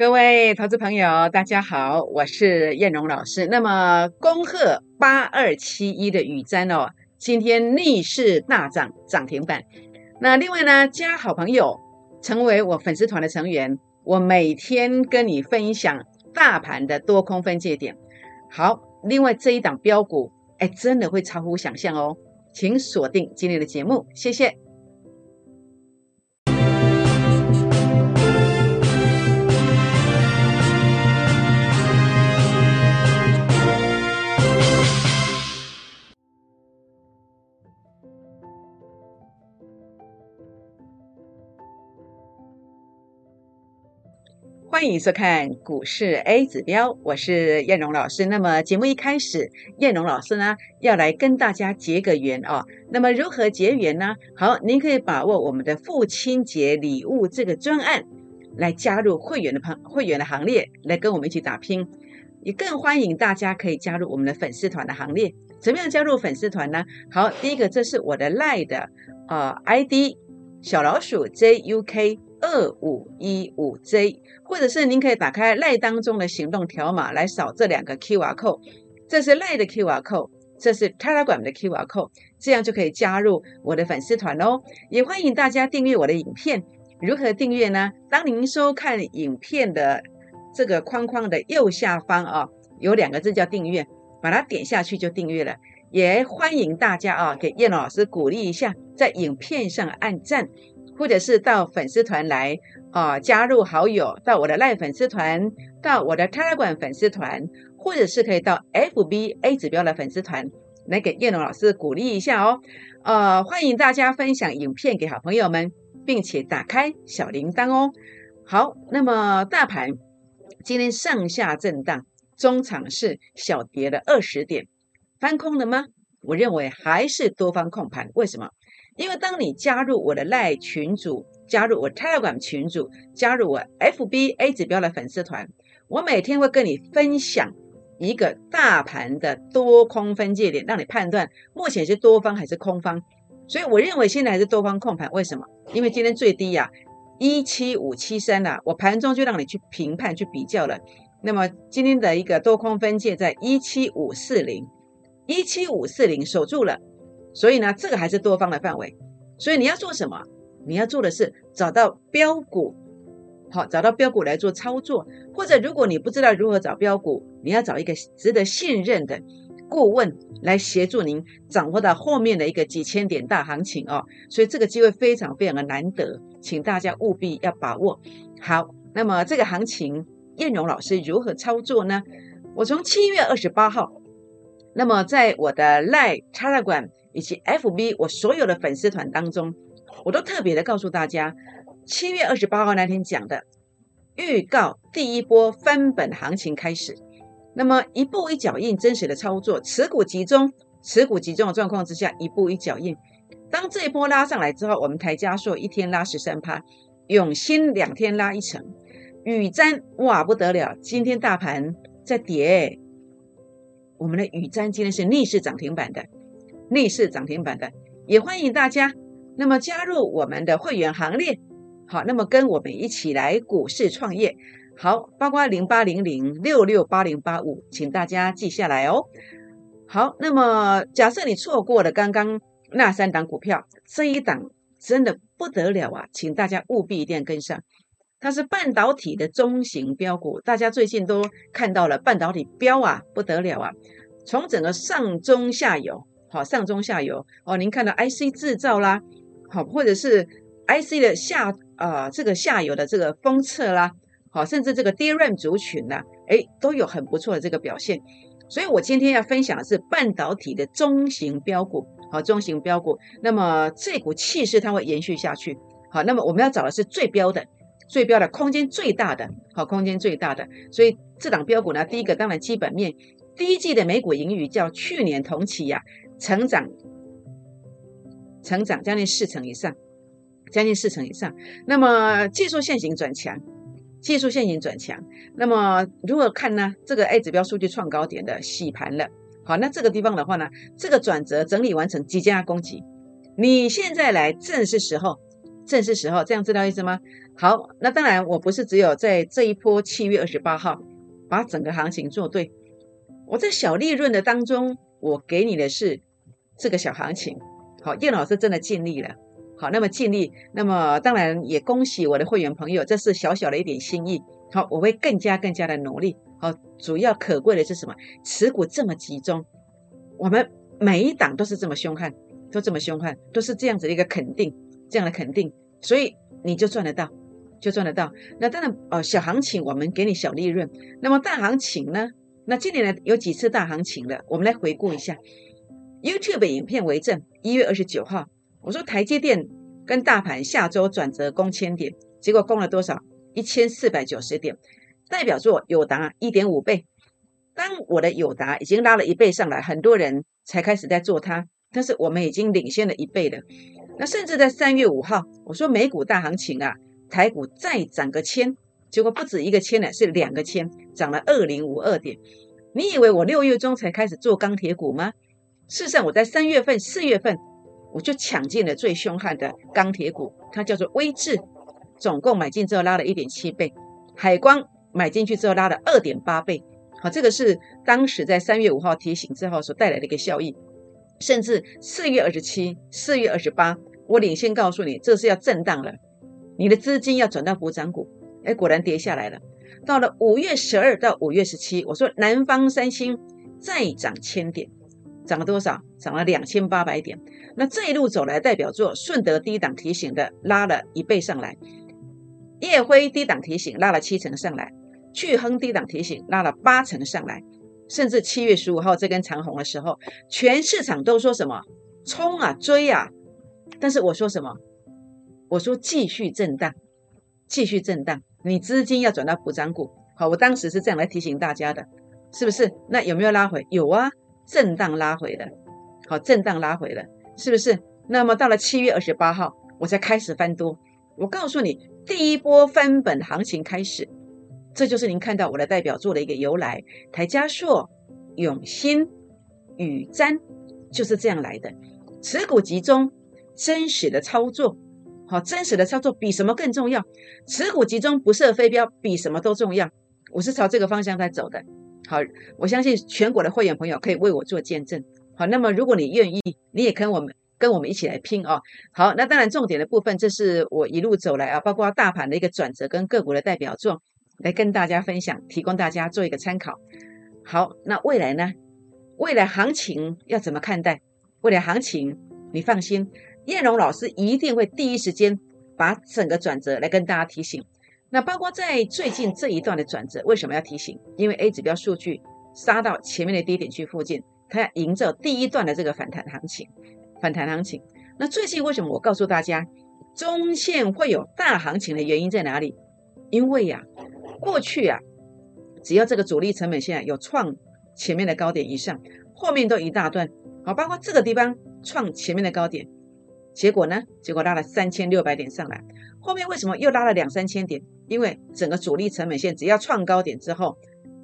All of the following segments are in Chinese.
各位投资朋友，大家好，我是燕荣老师。那么，恭贺八二七一的雨瞻哦，今天逆势大涨，涨停板。那另外呢，加好朋友，成为我粉丝团的成员，我每天跟你分享大盘的多空分界点。好，另外这一档标股，哎，真的会超乎想象哦，请锁定今天的节目，谢谢。欢迎收看股市 A 指标，我是燕荣老师。那么节目一开始，燕荣老师呢要来跟大家结个缘哦。那么如何结缘呢？好，您可以把握我们的父亲节礼物这个专案，来加入会员的朋会员的行列，来跟我们一起打拼。也更欢迎大家可以加入我们的粉丝团的行列。怎么样加入粉丝团呢？好，第一个这是我的赖的呃 ID 小老鼠 JUK。二五一五 J，或者是您可以打开赖当中的行动条码来扫这两个 QR code，这是赖的 QR code，这是 Telegram 的 QR code，这样就可以加入我的粉丝团哦。也欢迎大家订阅我的影片，如何订阅呢？当您收看影片的这个框框的右下方啊，有两个字叫订阅，把它点下去就订阅了。也欢迎大家啊，给叶老师鼓励一下，在影片上按赞。或者是到粉丝团来啊，加入好友，到我的赖粉丝团，到我的 Telegram 粉丝团，或者是可以到 FB A 指标的粉丝团来给叶龙老师鼓励一下哦。呃，欢迎大家分享影片给好朋友们，并且打开小铃铛哦。好，那么大盘今天上下震荡，中场是小跌了二十点，翻空了吗？我认为还是多方控盘，为什么？因为当你加入我的赖群组，加入我 Telegram 群组，加入我 FBA 指标的粉丝团，我每天会跟你分享一个大盘的多空分界点，让你判断目前是多方还是空方。所以我认为现在还是多方控盘。为什么？因为今天最低呀，一七五七三呐，我盘中就让你去评判、去比较了。那么今天的一个多空分界在一七五四零，一七五四零守住了。所以呢，这个还是多方的范围。所以你要做什么？你要做的是找到标股，好，找到标股来做操作。或者如果你不知道如何找标股，你要找一个值得信任的顾问来协助您掌握到后面的一个几千点大行情哦。所以这个机会非常非常的难得，请大家务必要把握好。那么这个行情，燕荣老师如何操作呢？我从七月二十八号，那么在我的 Live Telegram。以及 FB 我所有的粉丝团当中，我都特别的告诉大家，七月二十八号那天讲的预告，第一波翻本行情开始。那么一步一脚印，真实的操作，持股集中，持股集中的状况之下，一步一脚印。当这一波拉上来之后，我们台加速一天拉十三趴，永兴两天拉一层，宇瞻哇不得了，今天大盘在跌，我们的宇瞻今天是逆势涨停板的。逆势涨停板的，也欢迎大家，那么加入我们的会员行列。好，那么跟我们一起来股市创业。好，包括零八零零六六八零八五，请大家记下来哦。好，那么假设你错过了刚刚那三档股票，这一档真的不得了啊，请大家务必一定要跟上。它是半导体的中型标股，大家最近都看到了半导体标啊，不得了啊，从整个上中下游。好，上中下游哦，您看到 IC 制造啦，好，或者是 IC 的下啊这个下游的这个封测啦，好，甚至这个 DRAM 族群呢，哎，都有很不错的这个表现。所以我今天要分享的是半导体的中型标股，好，中型标股。那么这股气势它会延续下去，好，那么我们要找的是最标的、最标的空间最大的，好，空间最大的。所以这档标股呢，第一个当然基本面，第一季的美股盈余较去年同期呀。成长，成长将近四成以上，将近四成以上。那么技术线型转强，技术线型转强。那么如果看呢？这个 A 指标数据创高点的洗盘了。好，那这个地方的话呢，这个转折整理完成，即将要攻击。你现在来正是时候，正是时候，这样知道意思吗？好，那当然我不是只有在这一波七月二十八号把整个行情做对，我在小利润的当中，我给你的是这个小行情。好，叶老师真的尽力了。好，那么尽力，那么当然也恭喜我的会员朋友，这是小小的一点心意。好，我会更加更加的努力。好，主要可贵的是什么？持股这么集中，我们每一档都是这么凶悍，都这么凶悍，都是这样子的一个肯定，这样的肯定，所以你就赚得到，就赚得到。那当然，哦，小行情我们给你小利润，那么大行情呢？那今年呢有几次大行情了？我们来回顾一下，YouTube 影片为证，一月二十九号。我说台积电跟大盘下周转折攻千点，结果攻了多少？一千四百九十点，代表作友达一点五倍。当我的友达已经拉了一倍上来，很多人才开始在做它，但是我们已经领先了一倍了。那甚至在三月五号，我说美股大行情啊，台股再涨个千，结果不止一个千呢，是两个千，涨了二零五二点。你以为我六月中才开始做钢铁股吗？事实上，我在三月份、四月份。我就抢进了最凶悍的钢铁股，它叫做威智，总共买进之后拉了一点七倍，海光买进去之后拉了二点八倍，好，这个是当时在三月五号提醒之后所带来的一个效益，甚至四月二十七、四月二十八，我领先告诉你这是要震荡了，你的资金要转到补涨股，哎，果然跌下来了。到了五月十二到五月十七，我说南方三星再涨千点。涨了多少？涨了两千八百点。那这一路走来，代表作顺德低档提醒的拉了一倍上来，夜辉低档提醒拉了七成上来，巨亨低档提醒拉了八成上来，甚至七月十五号这根长红的时候，全市场都说什么冲啊追啊，但是我说什么？我说继续震荡，继续震荡，你资金要转到补涨股。好，我当时是这样来提醒大家的，是不是？那有没有拉回？有啊。震荡拉回了，好，震荡拉回了，是不是？那么到了七月二十八号，我才开始翻多。我告诉你，第一波翻本行情开始，这就是您看到我的代表作的一个由来。台加硕、永兴、宇瞻就是这样来的。持股集中，真实的操作，好，真实的操作比什么更重要？持股集中，不设飞镖，比什么都重要。我是朝这个方向在走的。好，我相信全国的会员朋友可以为我做见证。好，那么如果你愿意，你也跟我们跟我们一起来拼哦。好，那当然重点的部分，这是我一路走来啊，包括大盘的一个转折跟个股的代表作，来跟大家分享，提供大家做一个参考。好，那未来呢？未来行情要怎么看待？未来行情，你放心，燕荣老师一定会第一时间把整个转折来跟大家提醒。那包括在最近这一段的转折，为什么要提醒？因为 A 指标数据杀到前面的低点区附近，它要迎着第一段的这个反弹行情。反弹行情。那最近为什么我告诉大家中线会有大行情的原因在哪里？因为呀，过去啊，只要这个主力成本线有创前面的高点以上，后面都一大段。好，包括这个地方创前面的高点，结果呢？结果拉了三千六百点上来。后面为什么又拉了两三千点？因为整个主力成本线只要创高点之后，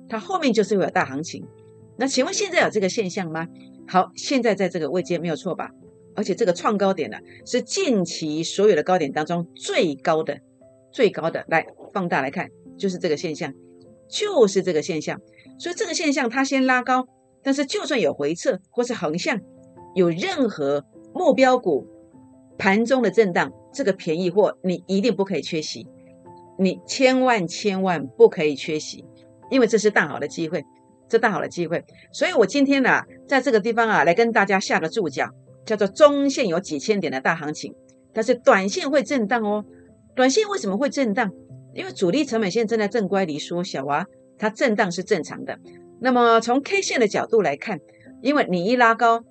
它后面就是会有大行情。那请问现在有这个现象吗？好，现在在这个位阶没有错吧？而且这个创高点呢，是近期所有的高点当中最高的、最高的。来放大来看，就是这个现象，就是这个现象。所以这个现象它先拉高，但是就算有回撤或是横向，有任何目标股盘中的震荡。这个便宜货你一定不可以缺席，你千万千万不可以缺席，因为这是大好的机会，这大好的机会。所以我今天呢，在这个地方啊，来跟大家下个注脚，叫做中线有几千点的大行情，但是短线会震荡哦。短线为什么会震荡？因为主力成本线正在正乖离缩小啊，它震荡是正常的。那么从 K 线的角度来看，因为你一拉高，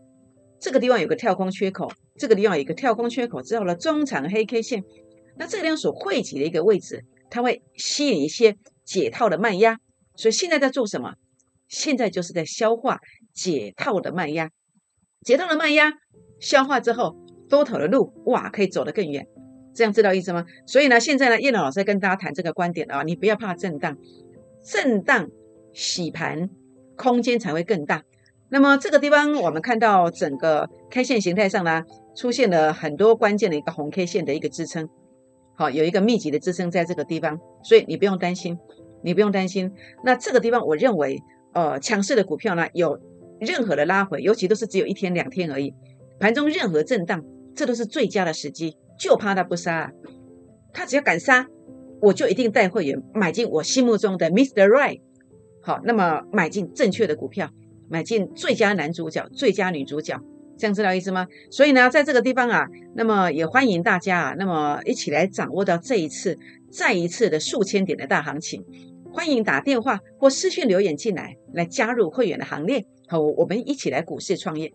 这个地方有个跳空缺口。这个地方有一个跳空缺口之后呢中长黑 K 线，那这个地方所汇集的一个位置，它会吸引一些解套的卖压，所以现在在做什么？现在就是在消化解套的卖压，解套的卖压消化之后，多头的路哇可以走得更远，这样知道意思吗？所以呢，现在呢，叶老师跟大家谈这个观点啊，你不要怕震荡，震荡洗盘空间才会更大。那么这个地方我们看到整个 K 线形态上呢。出现了很多关键的一个红 K 线的一个支撑，好，有一个密集的支撑在这个地方，所以你不用担心，你不用担心。那这个地方，我认为，呃，强势的股票呢，有任何的拉回，尤其都是只有一天两天而已，盘中任何震荡，这都是最佳的时机，就怕它不杀，它只要敢杀，我就一定带会员买进我心目中的 Mr. Right，好，那么买进正确的股票，买进最佳男主角、最佳女主角。这样知道意思吗？所以呢，在这个地方啊，那么也欢迎大家啊，那么一起来掌握到这一次再一次的数千点的大行情。欢迎打电话或私信留言进来，来加入会员的行列。好，我们一起来股市创业。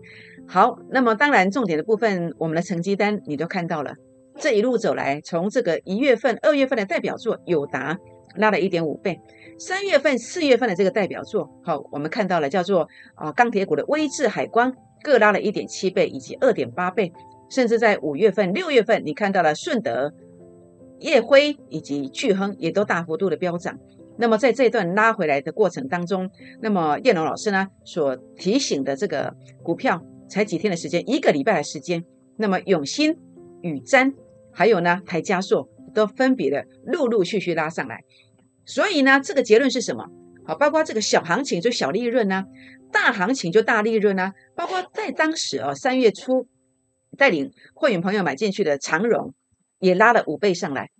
好，那么当然重点的部分，我们的成绩单你都看到了。这一路走来，从这个一月份、二月份的代表作友达拉了一点五倍，三月份、四月份的这个代表作，好，我们看到了叫做啊钢铁股的威智海光。各拉了一点七倍以及二点八倍，甚至在五月份、六月份，你看到了顺德、叶辉以及巨亨也都大幅度的飙涨。那么在这段拉回来的过程当中，那么叶龙老师呢所提醒的这个股票，才几天的时间，一个礼拜的时间，那么永兴、宇瞻，还有呢台加硕都分别的陆陆续续拉上来。所以呢，这个结论是什么？好，包括这个小行情就小利润呢。大行情就大利润啊，包括在当时哦，三月初带领会员朋友买进去的长荣，也拉了五倍上来，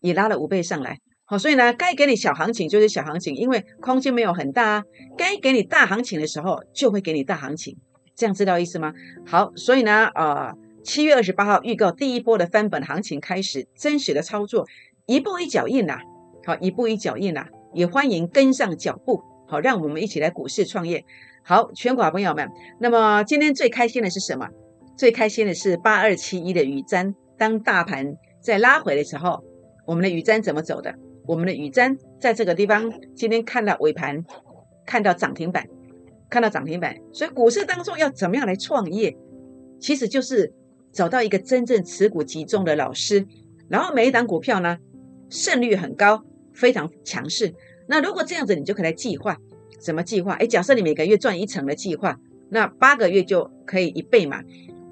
也拉了五倍上来。好，所以呢，该给你小行情就是小行情，因为空间没有很大啊。该给你大行情的时候，就会给你大行情，这样知道意思吗？好，所以呢，呃，七月二十八号预告第一波的翻本行情开始，真实的操作，一步一脚印呐，好，一步一脚印呐，也欢迎跟上脚步，好，让我们一起来股市创业。好，全国朋友们，那么今天最开心的是什么？最开心的是八二七一的雨瞻。当大盘在拉回的时候，我们的雨瞻怎么走的？我们的雨瞻在这个地方，今天看到尾盘，看到涨停板，看到涨停板。所以股市当中要怎么样来创业？其实就是找到一个真正持股集中的老师，然后每一档股票呢，胜率很高，非常强势。那如果这样子，你就可以来计划。什么计划？哎，假设你每个月赚一成的计划，那八个月就可以一倍嘛。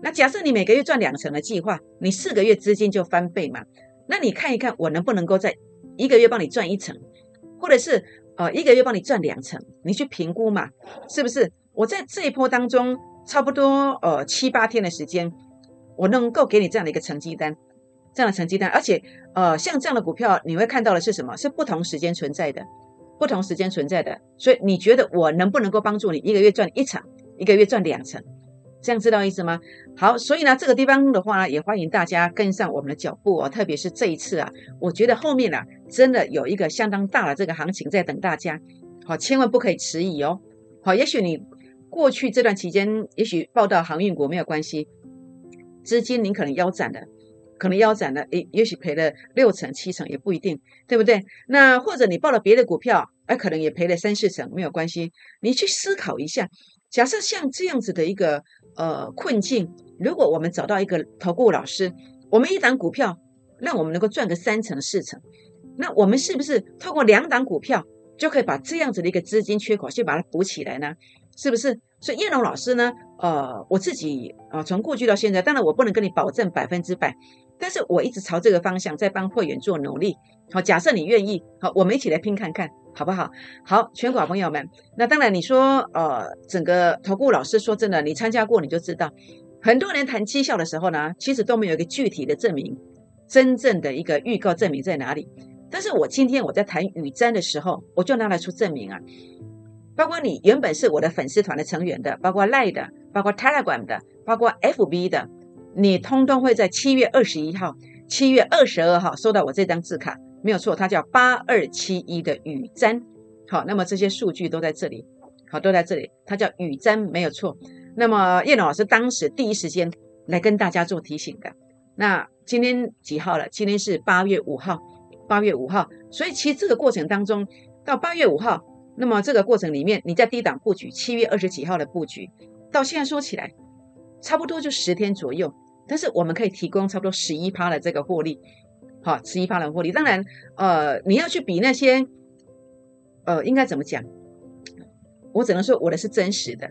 那假设你每个月赚两成的计划，你四个月资金就翻倍嘛。那你看一看，我能不能够在一个月帮你赚一成，或者是呃一个月帮你赚两成？你去评估嘛，是不是？我在这一波当中，差不多呃七八天的时间，我能够给你这样的一个成绩单，这样的成绩单，而且呃像这样的股票，你会看到的是什么？是不同时间存在的。不同时间存在的，所以你觉得我能不能够帮助你一个月赚一场，一个月赚两成？这样知道意思吗？好，所以呢，这个地方的话呢，也欢迎大家跟上我们的脚步哦。特别是这一次啊，我觉得后面啊，真的有一个相当大的这个行情在等大家。好，千万不可以迟疑哦。好，也许你过去这段期间，也许报道航运股没有关系，资金您可能腰斩了。可能腰斩了，诶，也许赔了六成、七成也不一定，对不对？那或者你报了别的股票，哎，可能也赔了三四成，没有关系。你去思考一下，假设像这样子的一个呃困境，如果我们找到一个投顾老师，我们一档股票让我们能够赚个三成、四成，那我们是不是透过两档股票就可以把这样子的一个资金缺口先把它补起来呢？是不是？所以叶龙老师呢，呃，我自己啊，从过去到现在，当然我不能跟你保证百分之百。但是我一直朝这个方向在帮会员做努力。好，假设你愿意，好，我们一起来拼看看，好不好？好，全国朋友们，那当然你说，呃，整个投顾老师说真的，你参加过你就知道，很多人谈绩效的时候呢，其实都没有一个具体的证明，真正的一个预告证明在哪里？但是我今天我在谈雨瞻的时候，我就拿来出证明啊，包括你原本是我的粉丝团的成员的，包括 Line 的，包括 Telegram 的，包括 FB 的。你通通会在七月二十一号、七月二十二号收到我这张字卡，没有错，它叫八二七一的雨瞻。好，那么这些数据都在这里，好，都在这里，它叫雨瞻，没有错。那么叶老师当时第一时间来跟大家做提醒的。那今天几号了？今天是八月五号，八月五号。所以其实这个过程当中，到八月五号，那么这个过程里面，你在低档布局，七月二十几号的布局，到现在说起来，差不多就十天左右。但是我们可以提供差不多十一趴的这个获利，好，十一趴的获利。当然，呃，你要去比那些，呃，应该怎么讲？我只能说我的是真实的。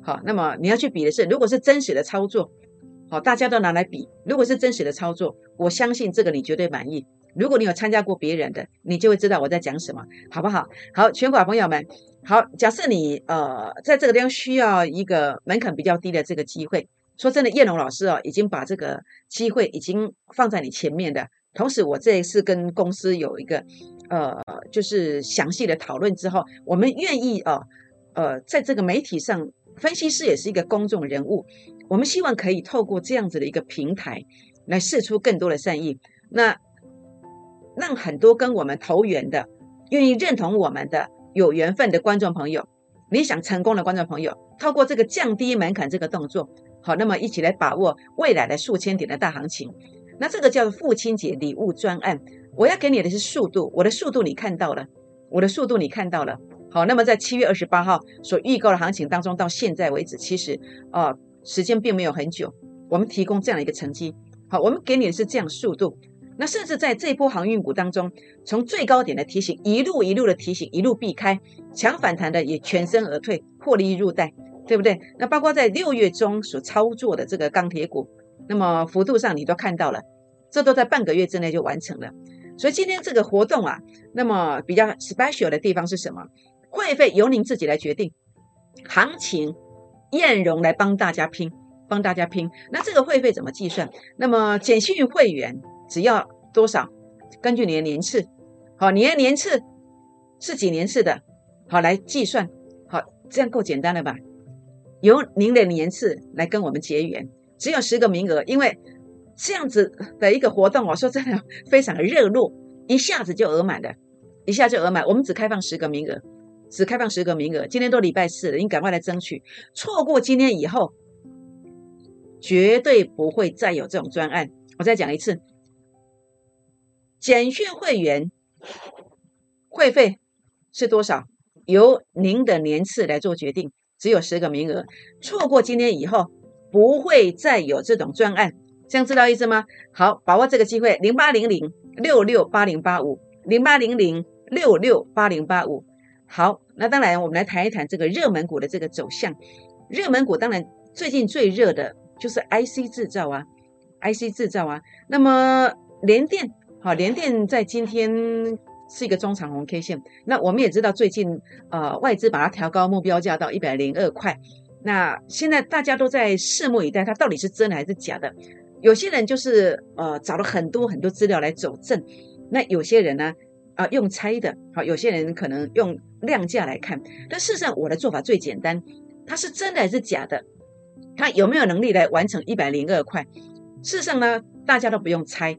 好，那么你要去比的是，如果是真实的操作，好，大家都拿来比。如果是真实的操作，我相信这个你绝对满意。如果你有参加过别人的，你就会知道我在讲什么，好不好？好，全国朋友们，好，假设你呃在这个地方需要一个门槛比较低的这个机会，说真的，叶龙老师哦已经把这个机会已经放在你前面的。同时，我这一次跟公司有一个呃就是详细的讨论之后，我们愿意哦呃在这个媒体上，分析师也是一个公众人物，我们希望可以透过这样子的一个平台来试出更多的善意。那让很多跟我们投缘的、愿意认同我们的、有缘分的观众朋友，你想成功的观众朋友，透过这个降低门槛这个动作，好，那么一起来把握未来的数千点的大行情。那这个叫做父亲节礼物专案，我要给你的是速度，我的速度你看到了，我的速度你看到了。好，那么在七月二十八号所预告的行情当中，到现在为止，其实啊时间并没有很久，我们提供这样的一个成绩。好，我们给你的是这样速度。那甚至在这波航运股当中，从最高点的提醒，一路一路的提醒，一路避开强反弹的也全身而退，获利入袋，对不对？那包括在六月中所操作的这个钢铁股，那么幅度上你都看到了，这都在半个月之内就完成了。所以今天这个活动啊，那么比较 special 的地方是什么？会费由您自己来决定，行情艳荣来帮大家拼，帮大家拼。那这个会费怎么计算？那么简讯会员。只要多少？根据你的年次，好，你的年次是几年次的？好，来计算，好，这样够简单了吧？由您的年次来跟我们结缘，只有十个名额，因为这样子的一个活动，我说真的非常的热络，一下子就额满的，一下就额满。我们只开放十个名额，只开放十个名额。今天都礼拜四了，你赶快来争取，错过今天以后，绝对不会再有这种专案。我再讲一次。简讯会员会费是多少？由您的年次来做决定。只有十个名额，错过今天以后不会再有这种专案，这样知道意思吗？好，把握这个机会，零八零零六六八零八五，零八零零六六八零八五。好，那当然我们来谈一谈这个热门股的这个走向。热门股当然最近最热的就是 IC 制造啊，IC 制造啊。那么联电。好，联电在今天是一个中长红 K 线。那我们也知道，最近呃外资把它调高目标价到一百零二块。那现在大家都在拭目以待，它到底是真的还是假的？有些人就是呃找了很多很多资料来走证，那有些人呢啊用猜的，好，有些人可能用量价来看。但事实上，我的做法最简单，它是真的还是假的？它有没有能力来完成一百零二块？事实上呢，大家都不用猜。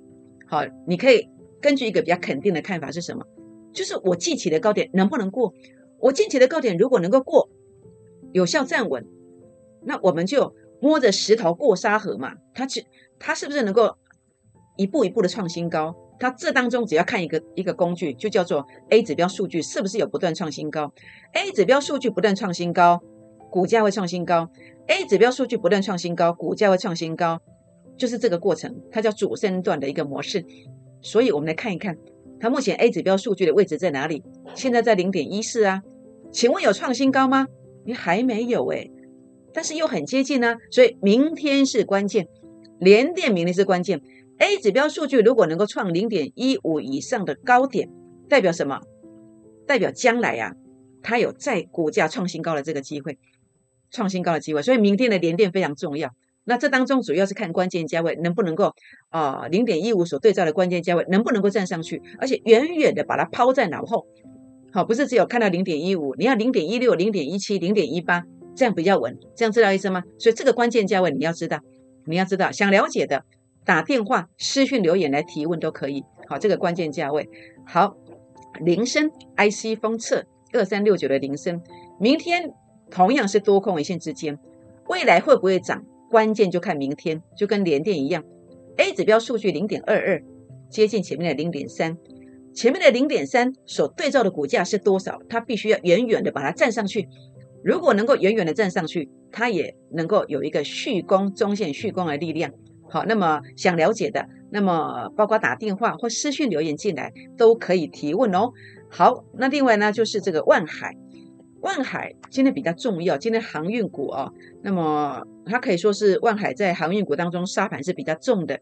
好，你可以根据一个比较肯定的看法是什么？就是我近期的高点能不能过？我近期的高点如果能够过，有效站稳，那我们就摸着石头过沙河嘛。它其它是不是能够一步一步的创新高？它这当中只要看一个一个工具，就叫做 A 指标数据是不是有不断创新高？A 指标数据不断创新高，股价会创新高。A 指标数据不断创新高，股价会创新高。就是这个过程，它叫主升段的一个模式，所以我们来看一看，它目前 A 指标数据的位置在哪里？现在在零点一四啊，请问有创新高吗？你还没有诶，但是又很接近呢，所以明天是关键，连电明天是关键。A 指标数据如果能够创零点一五以上的高点，代表什么？代表将来啊，它有再股价创新高的这个机会，创新高的机会，所以明天的连电非常重要。那这当中主要是看关键价位能不能够啊，零点一五所对照的关键价位能不能够站上去，而且远远的把它抛在脑后，好，不是只有看到零点一五，你要零点一六、零点一七、零点一八，这样比较稳，这样知道意思吗？所以这个关键价位你要知道，你要知道，想了解的打电话、私讯留言来提问都可以。好，这个关键价位好，铃声 IC 封测二三六九的铃声，明天同样是多空一线之间，未来会不会涨？关键就看明天，就跟联电一样，A 指标数据零点二二，接近前面的零点三，前面的零点三所对照的股价是多少？它必须要远远的把它站上去。如果能够远远的站上去，它也能够有一个续攻中线续攻的力量。好，那么想了解的，那么包括打电话或私讯留言进来都可以提问哦。好，那另外呢，就是这个万海，万海今天比较重要，今天航运股哦，那么它可以说是万海在航运股当中沙盘是比较重的，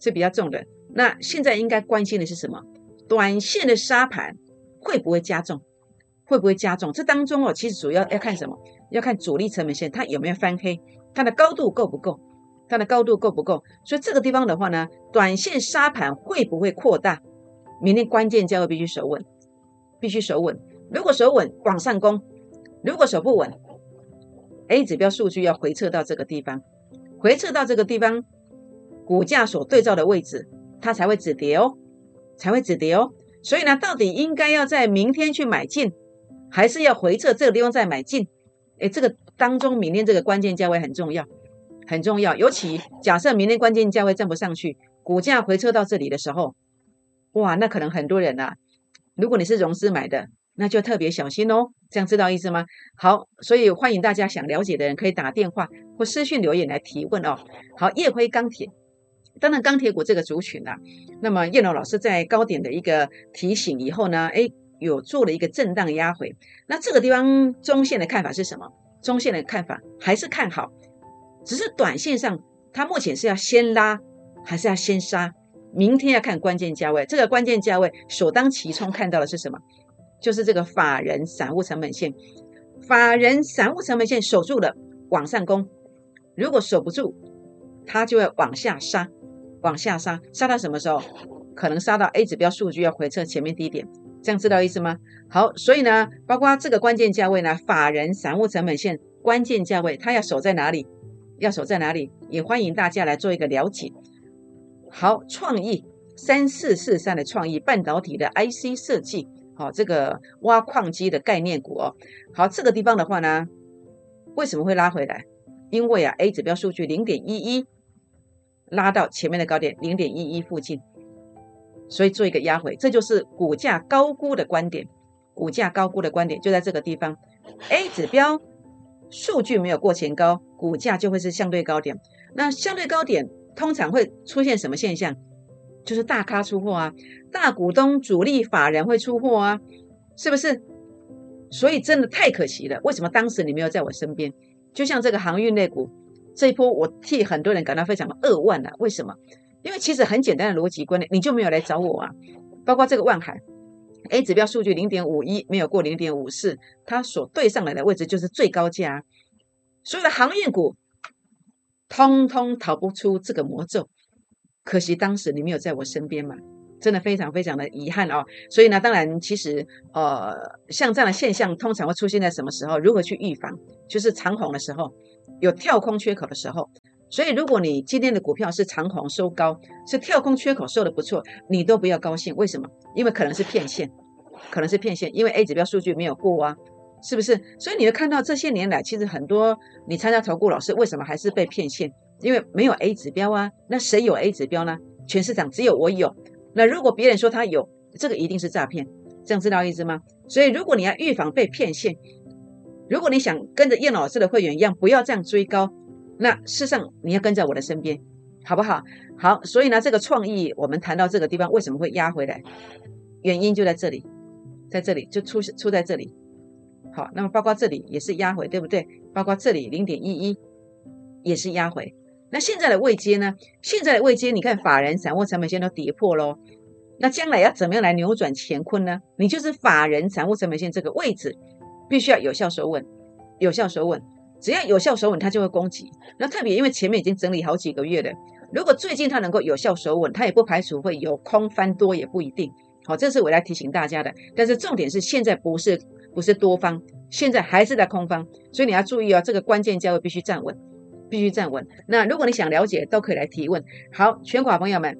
是比较重的。那现在应该关心的是什么？短线的沙盘会不会加重？会不会加重？这当中哦，其实主要要看什么？要看主力成本线它有没有翻黑，它的高度够不够？它的高度够不够？所以这个地方的话呢，短线沙盘会不会扩大？明天关键价位必须守稳，必须守稳。如果守稳，往上攻；如果手不稳，A 指标数据要回撤到这个地方，回撤到这个地方，股价所对照的位置，它才会止跌哦，才会止跌哦。所以呢，到底应该要在明天去买进，还是要回撤这个地方再买进？诶，这个当中明天这个关键价位很重要，很重要。尤其假设明天关键价位站不上去，股价回撤到这里的时候。哇，那可能很多人呐。如果你是融资买的，那就特别小心哦。这样知道意思吗？好，所以欢迎大家想了解的人可以打电话或私信留言来提问哦。好，叶辉钢铁，当然钢铁股这个族群啊，那么叶龙老师在高点的一个提醒以后呢，哎，有做了一个震荡压回。那这个地方中线的看法是什么？中线的看法还是看好，只是短线上它目前是要先拉还是要先杀？明天要看关键价位，这个关键价位首当其冲看到的是什么？就是这个法人散户成本线，法人散户成本线守住了往上攻，如果守不住，它就会往下杀，往下杀，杀到什么时候？可能杀到 A 指标数据要回撤前面低点，这样知道意思吗？好，所以呢，包括这个关键价位呢，法人散户成本线关键价位，它要守在哪里？要守在哪里？也欢迎大家来做一个了解。好，创意三四四三的创意半导体的 IC 设计，好，这个挖矿机的概念股哦。好，这个地方的话呢，为什么会拉回来？因为啊，A 指标数据零点一一拉到前面的高点零点一一附近，所以做一个压回，这就是股价高估的观点。股价高估的观点就在这个地方，A 指标数据没有过前高，股价就会是相对高点。那相对高点。通常会出现什么现象？就是大咖出货啊，大股东、主力法人会出货啊，是不是？所以真的太可惜了。为什么当时你没有在我身边？就像这个航运类股这一波，我替很多人感到非常的扼腕啊。为什么？因为其实很简单的逻辑观念，你就没有来找我啊。包括这个万海，A 指标数据零点五一，没有过零点五四，它所对上来的位置就是最高价。所有的航运股。通通逃不出这个魔咒，可惜当时你没有在我身边嘛，真的非常非常的遗憾哦。所以呢，当然其实呃，像这样的现象通常会出现在什么时候？如何去预防？就是长红的时候，有跳空缺口的时候。所以如果你今天的股票是长红收高，是跳空缺口收的不错，你都不要高兴。为什么？因为可能是骗线，可能是骗线，因为 A 指标数据没有过啊。是不是？所以你会看到这些年来，其实很多你参加投顾老师为什么还是被骗线？因为没有 A 指标啊。那谁有 A 指标呢？全市场只有我有。那如果别人说他有，这个一定是诈骗。这样知道意思吗？所以如果你要预防被骗线，如果你想跟着叶老师的会员一样，不要这样追高，那事实上你要跟在我的身边，好不好？好，所以呢，这个创意我们谈到这个地方，为什么会压回来？原因就在这里，在这里就出出在这里。好，那么包括这里也是压回，对不对？包括这里零点一一也是压回。那现在的位阶呢？现在的位阶，你看法人散户成本线都跌破喽。那将来要怎么样来扭转乾坤呢？你就是法人散户成本线这个位置，必须要有效守稳，有效守稳。只要有效守稳，它就会攻击。那特别因为前面已经整理好几个月了，如果最近它能够有效守稳，它也不排除会有空翻多，也不一定。好，这是我来提醒大家的。但是重点是现在不是。不是多方，现在还是在空方，所以你要注意哦，这个关键价位必须站稳，必须站稳。那如果你想了解，都可以来提问。好，全国朋友们，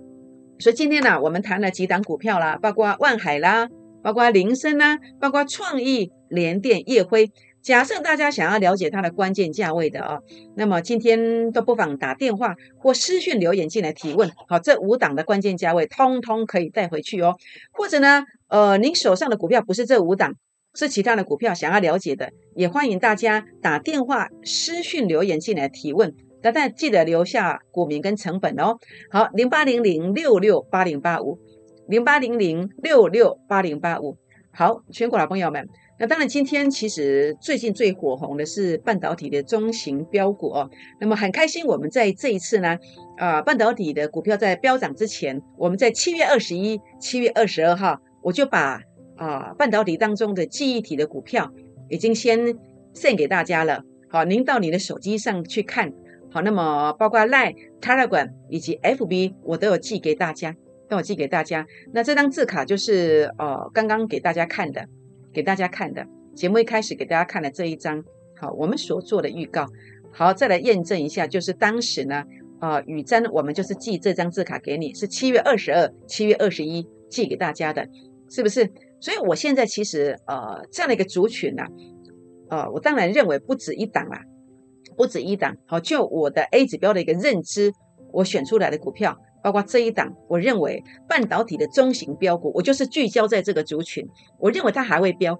所以今天呢，我们谈了几档股票啦，包括万海啦，包括林森啦，包括创意、联电、业辉。假设大家想要了解它的关键价位的啊，那么今天都不妨打电话或私讯留言进来提问。好，这五档的关键价位，通通可以带回去哦。或者呢，呃，您手上的股票不是这五档。是其他的股票想要了解的，也欢迎大家打电话、私讯留言进来提问。但但记得留下股名跟成本哦。好，零八零零六六八零八五，零八零零六六八零八五。好，全国的朋友们，那当然今天其实最近最火红的是半导体的中型标股哦。那么很开心，我们在这一次呢，啊，半导体的股票在飙涨之前，我们在七月二十一、七月二十二号，我就把啊半导体当中的记忆体的股票已经先献给大家了。好，您到你的手机上去看。好，那么包括 Line、Telegram 以及 FB，我都有寄给大家，都有寄给大家。那这张字卡就是呃刚刚给大家看的，给大家看的。节目一开始给大家看的这一张，好，我们所做的预告。好，再来验证一下，就是当时呢，啊，雨珍，我们就是寄这张字卡给你，是七月二十二、七月二十一寄给大家的，是不是？所以我现在其实呃这样的一个族群呢，呃，我当然认为不止一档啦。不止一档，好，就我的 A 指标的一个认知，我选出来的股票，包括这一档，我认为半导体的中型标股，我就是聚焦在这个族群，我认为它还会标，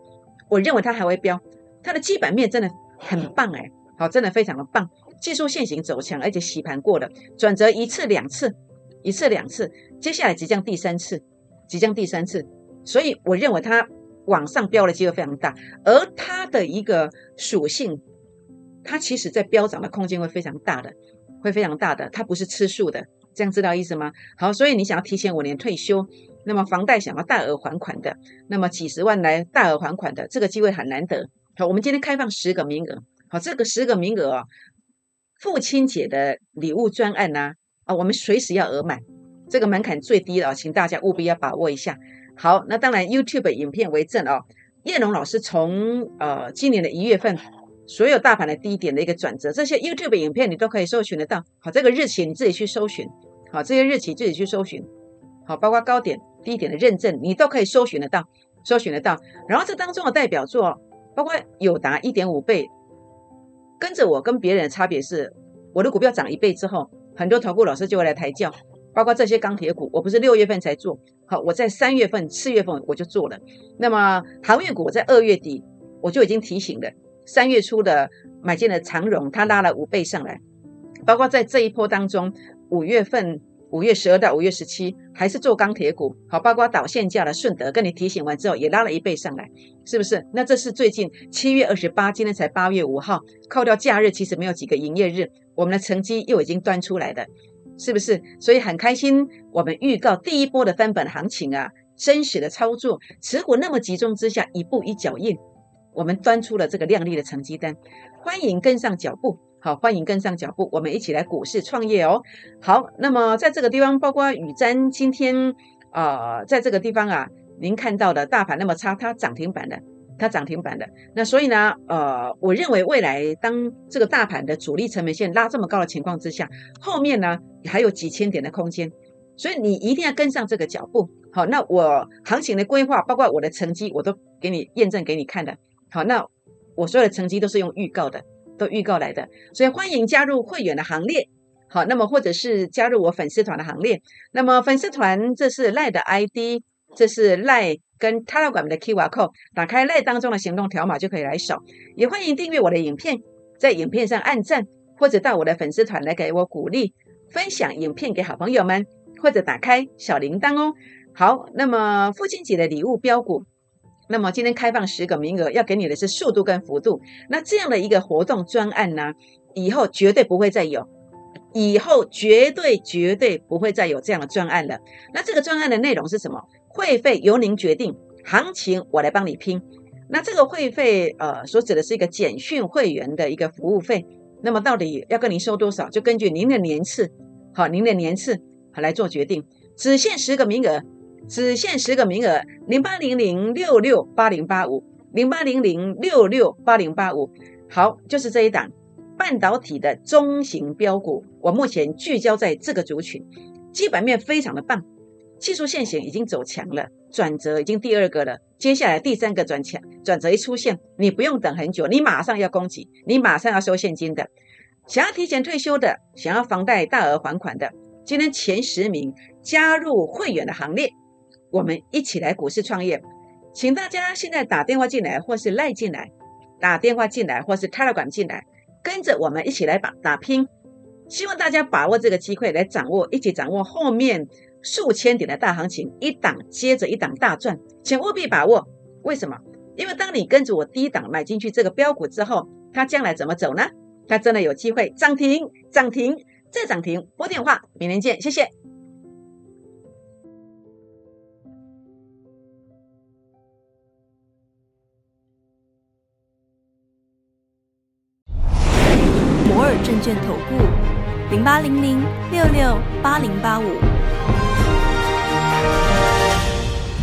我认为它还会标，它的基本面真的很 棒哎，好，真的非常的棒，技术线型走强，而且洗盘过了，转折一次两次，一次两次，接下来即将第三次，即将第三次，所以我认为它往上飙的机会非常大，而它的一个属性。它其实在飙涨的空间会非常大的，会非常大的，它不是吃素的，这样知道意思吗？好，所以你想要提前五年退休，那么房贷想要大额还款的，那么几十万来大额还款的，这个机会很难得。好，我们今天开放十个名额，好，这个十个名额啊，父亲节的礼物专案呢，啊，我们随时要额满，这个门槛最低了，请大家务必要把握一下。好，那当然 YouTube 影片为证哦，叶龙老师从呃今年的一月份。所有大盘的低点的一个转折，这些 YouTube 影片你都可以搜寻得到。好，这个日期你自己去搜寻。好，这些日期自己去搜寻。好，包括高点、低点的认证，你都可以搜寻得到，搜寻得到。然后这当中的代表作，包括友达一点五倍，跟着我跟别人的差别是，我的股票涨一倍之后，很多投顾老师就会来抬轿。包括这些钢铁股，我不是六月份才做，好，我在三月份、四月份我就做了。那么航运股，我在二月底我就已经提醒了。三月初的买进了长荣，它拉了五倍上来，包括在这一波当中，五月份五月十二到五月十七还是做钢铁股，好，包括导线价的顺德，跟你提醒完之后也拉了一倍上来，是不是？那这是最近七月二十八，今天才八月五号，扣掉假日，其实没有几个营业日，我们的成绩又已经端出来了，是不是？所以很开心，我们预告第一波的翻本行情啊，真实的操作，持股那么集中之下，一步一脚印。我们端出了这个亮丽的成绩单，欢迎跟上脚步，好，欢迎跟上脚步，我们一起来股市创业哦。好，那么在这个地方，包括雨瞻今天啊，在这个地方啊，您看到的大盘那么差，它涨停板的，它涨停板的。那所以呢，呃，我认为未来当这个大盘的主力成本线拉这么高的情况之下，后面呢还有几千点的空间，所以你一定要跟上这个脚步。好，那我行情的规划，包括我的成绩，我都给你验证给你看的。好，那我所有的成绩都是用预告的，都预告来的，所以欢迎加入会员的行列。好，那么或者是加入我粉丝团的行列。那么粉丝团这是赖的 ID，这是赖跟 Telegram 的 QR code，打开赖当中的行动条码就可以来扫。也欢迎订阅我的影片，在影片上按赞，或者到我的粉丝团来给我鼓励，分享影片给好朋友们，或者打开小铃铛哦。好，那么父亲节的礼物标股。那么今天开放十个名额，要给你的是速度跟幅度。那这样的一个活动专案呢，以后绝对不会再有，以后绝对绝对不会再有这样的专案了。那这个专案的内容是什么？会费由您决定，行情我来帮你拼。那这个会费，呃，所指的是一个简讯会员的一个服务费。那么到底要跟您收多少，就根据您的年次，好，您的年次好来做决定。只限十个名额。只限十个名额，零八零零六六八零八五，零八零零六六八零八五。好，就是这一档半导体的中型标股，我目前聚焦在这个族群，基本面非常的棒，技术线型已经走强了，转折已经第二个了，接下来第三个转强，转折一出现，你不用等很久，你马上要攻击，你马上要收现金的，想要提前退休的，想要房贷大额还款的，今天前十名加入会员的行列。我们一起来股市创业，请大家现在打电话进来，或是赖进来，打电话进来，或是 Telegram 进来，跟着我们一起来打打拼。希望大家把握这个机会来掌握，一起掌握后面数千点的大行情，一档接着一档大赚，请务必把握。为什么？因为当你跟着我低档买进去这个标股之后，它将来怎么走呢？它真的有机会涨停，涨停再涨停。拨电话，明天见，谢谢。摩尔证券投顾零八零零六六八零八五。